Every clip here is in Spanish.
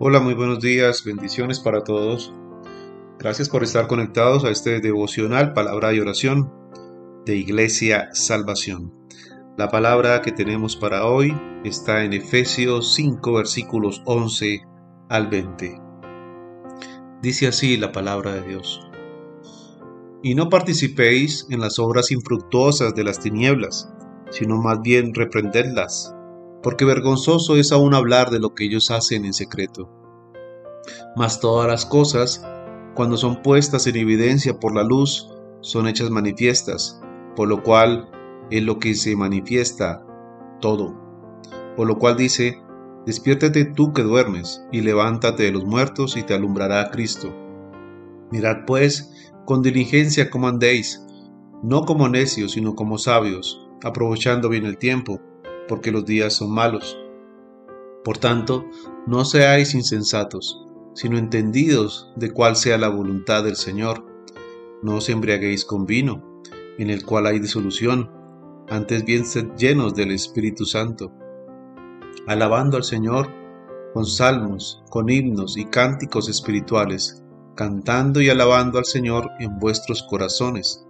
Hola, muy buenos días, bendiciones para todos. Gracias por estar conectados a este devocional, palabra y oración de Iglesia Salvación. La palabra que tenemos para hoy está en Efesios 5 versículos 11 al 20. Dice así la palabra de Dios. Y no participéis en las obras infructuosas de las tinieblas, sino más bien reprendedlas porque vergonzoso es aún hablar de lo que ellos hacen en secreto. Mas todas las cosas, cuando son puestas en evidencia por la luz, son hechas manifiestas, por lo cual es lo que se manifiesta todo. Por lo cual dice, despiértate tú que duermes, y levántate de los muertos, y te alumbrará Cristo. Mirad pues con diligencia cómo andéis, no como necios, sino como sabios, aprovechando bien el tiempo porque los días son malos. Por tanto, no seáis insensatos, sino entendidos de cuál sea la voluntad del Señor. No os embriaguéis con vino, en el cual hay disolución, antes bien sed llenos del Espíritu Santo, alabando al Señor con salmos, con himnos y cánticos espirituales, cantando y alabando al Señor en vuestros corazones,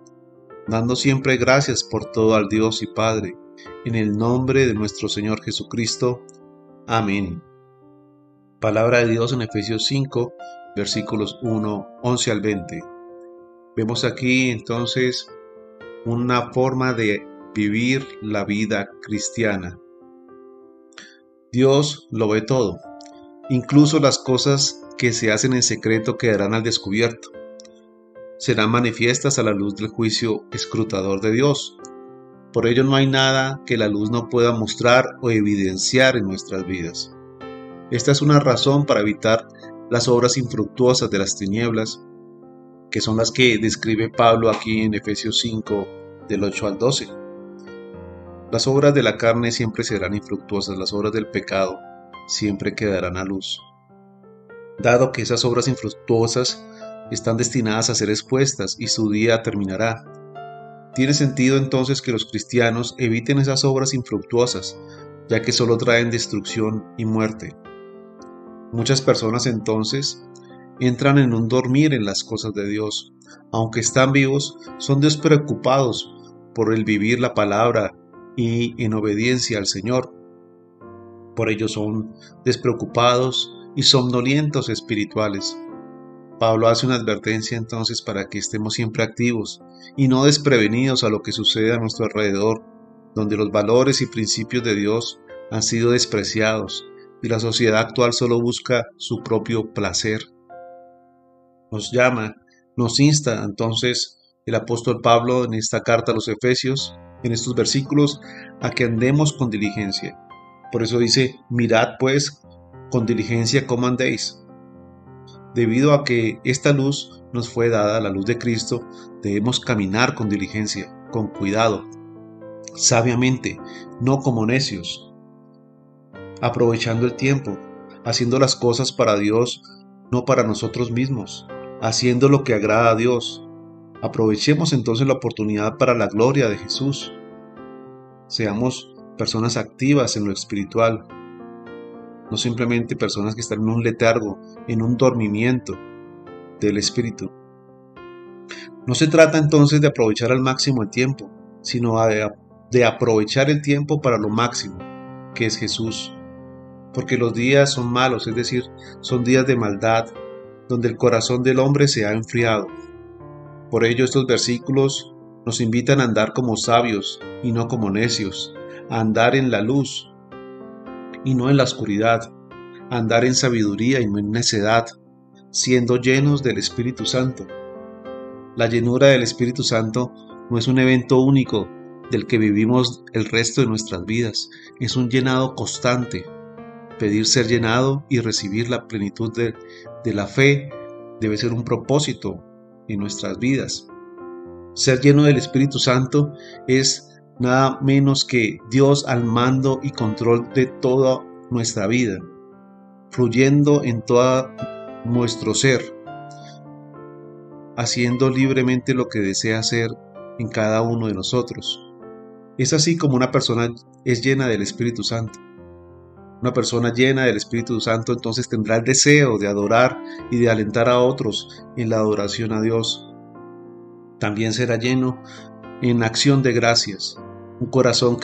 dando siempre gracias por todo al Dios y Padre, en el nombre de nuestro Señor Jesucristo. Amén. Palabra de Dios en Efesios 5, versículos 1, 11 al 20. Vemos aquí entonces una forma de vivir la vida cristiana. Dios lo ve todo, incluso las cosas que se hacen en secreto quedarán al descubierto. Serán manifiestas a la luz del juicio escrutador de Dios por ello no hay nada que la luz no pueda mostrar o evidenciar en nuestras vidas. Esta es una razón para evitar las obras infructuosas de las tinieblas, que son las que describe Pablo aquí en Efesios 5 del 8 al 12. Las obras de la carne siempre serán infructuosas, las obras del pecado siempre quedarán a luz. Dado que esas obras infructuosas están destinadas a ser expuestas y su día terminará, tiene sentido entonces que los cristianos eviten esas obras infructuosas, ya que solo traen destrucción y muerte. Muchas personas entonces entran en un dormir en las cosas de Dios. Aunque están vivos, son despreocupados por el vivir la palabra y en obediencia al Señor. Por ello son despreocupados y somnolientos espirituales. Pablo hace una advertencia entonces para que estemos siempre activos y no desprevenidos a lo que sucede a nuestro alrededor, donde los valores y principios de Dios han sido despreciados y la sociedad actual solo busca su propio placer. Nos llama, nos insta entonces el apóstol Pablo en esta carta a los Efesios, en estos versículos, a que andemos con diligencia. Por eso dice, mirad pues con diligencia cómo andéis, Debido a que esta luz nos fue dada, la luz de Cristo, debemos caminar con diligencia, con cuidado, sabiamente, no como necios, aprovechando el tiempo, haciendo las cosas para Dios, no para nosotros mismos, haciendo lo que agrada a Dios. Aprovechemos entonces la oportunidad para la gloria de Jesús. Seamos personas activas en lo espiritual, no simplemente personas que están en un letargo, en un dormimiento del espíritu. No se trata entonces de aprovechar al máximo el tiempo, sino de, aprovechar el tiempo para lo máximo, que es Jesús. Porque los días son malos, es decir, son días de maldad, donde el corazón del hombre se ha enfriado. Por ello estos versículos nos invitan a andar como sabios y no como necios, a andar en la luz, y no en la oscuridad, andar en sabiduría y no en necedad, siendo llenos del Espíritu Santo. La llenura del Espíritu Santo no es un evento único del que vivimos el resto de nuestras vidas, es un llenado constante. Pedir ser llenado y recibir la plenitud de, de la fe debe ser un propósito en nuestras vidas. Ser lleno del Espíritu Santo es nada menos que Dios al mando y control de toda nuestra vida, fluyendo en todo nuestro ser, haciendo libremente lo que desea hacer en cada uno de nosotros. Es así como una persona es llena del Espíritu Santo. Una persona llena del Espíritu Santo entonces tendrá el deseo de adorar y de alentar a otros en la adoración a Dios. También será lleno en acción de gracias. Un corazón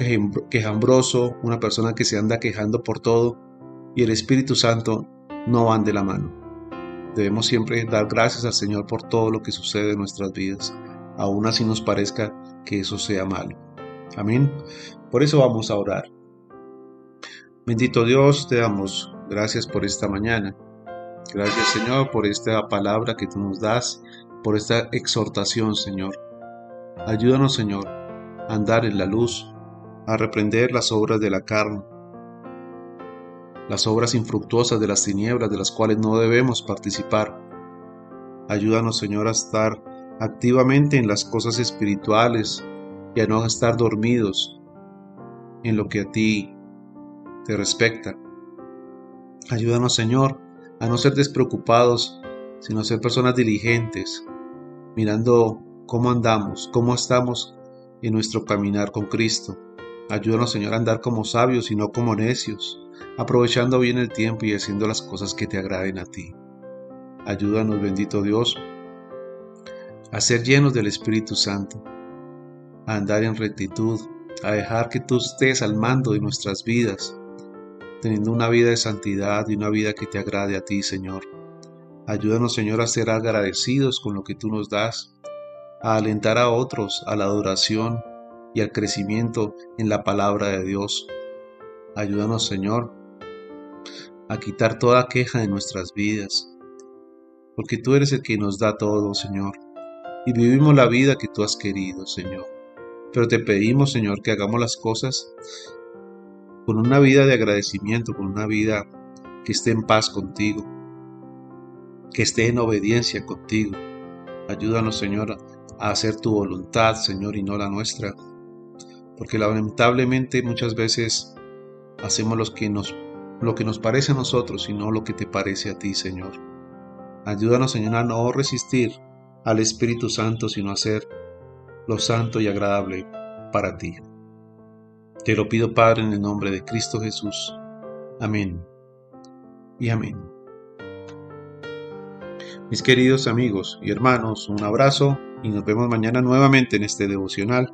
quejambroso, una persona que se anda quejando por todo y el Espíritu Santo no van de la mano. Debemos siempre dar gracias al Señor por todo lo que sucede en nuestras vidas, aun así nos parezca que eso sea malo. Amén. Por eso vamos a orar. Bendito Dios, te damos gracias por esta mañana. Gracias Señor por esta palabra que tú nos das, por esta exhortación Señor. Ayúdanos Señor andar en la luz, a reprender las obras de la carne, las obras infructuosas de las tinieblas de las cuales no debemos participar. Ayúdanos Señor a estar activamente en las cosas espirituales y a no estar dormidos en lo que a ti te respecta. Ayúdanos, Señor, a no ser despreocupados, sino a ser personas diligentes, mirando cómo andamos, cómo estamos en nuestro caminar con Cristo. Ayúdanos, Señor, a andar como sabios y no como necios, aprovechando bien el tiempo y haciendo las cosas que te agraden a ti. Ayúdanos, bendito Dios, a ser llenos del Espíritu Santo, a andar en rectitud, a dejar que tú estés al mando de nuestras vidas, teniendo una vida de santidad y una vida que te agrade a ti, Señor. Ayúdanos, Señor, a ser agradecidos con lo que tú nos das, a alentar a otros a la adoración y al crecimiento en la palabra de Dios. Ayúdanos, Señor, a quitar toda queja de nuestras vidas, porque tú eres el que nos da todo, Señor, y vivimos la vida que tú has querido, Señor. Pero te pedimos, Señor, que hagamos las cosas con una vida de agradecimiento, con una vida que esté en paz contigo, que esté en obediencia contigo. Ayúdanos, Señor, hacer tu voluntad, Señor, y no la nuestra. Porque lamentablemente muchas veces hacemos lo que nos, lo que nos parece a nosotros y no lo que te parece a ti, Señor. Ayúdanos, Señor, a no resistir al Espíritu Santo, sino a hacer lo santo y agradable para ti. Te lo pido, Padre, en el nombre de Cristo Jesús. Amén. Y amén. Mis queridos amigos y hermanos, un abrazo y nos vemos mañana nuevamente en este devocional,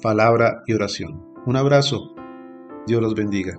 palabra y oración. Un abrazo. Dios los bendiga.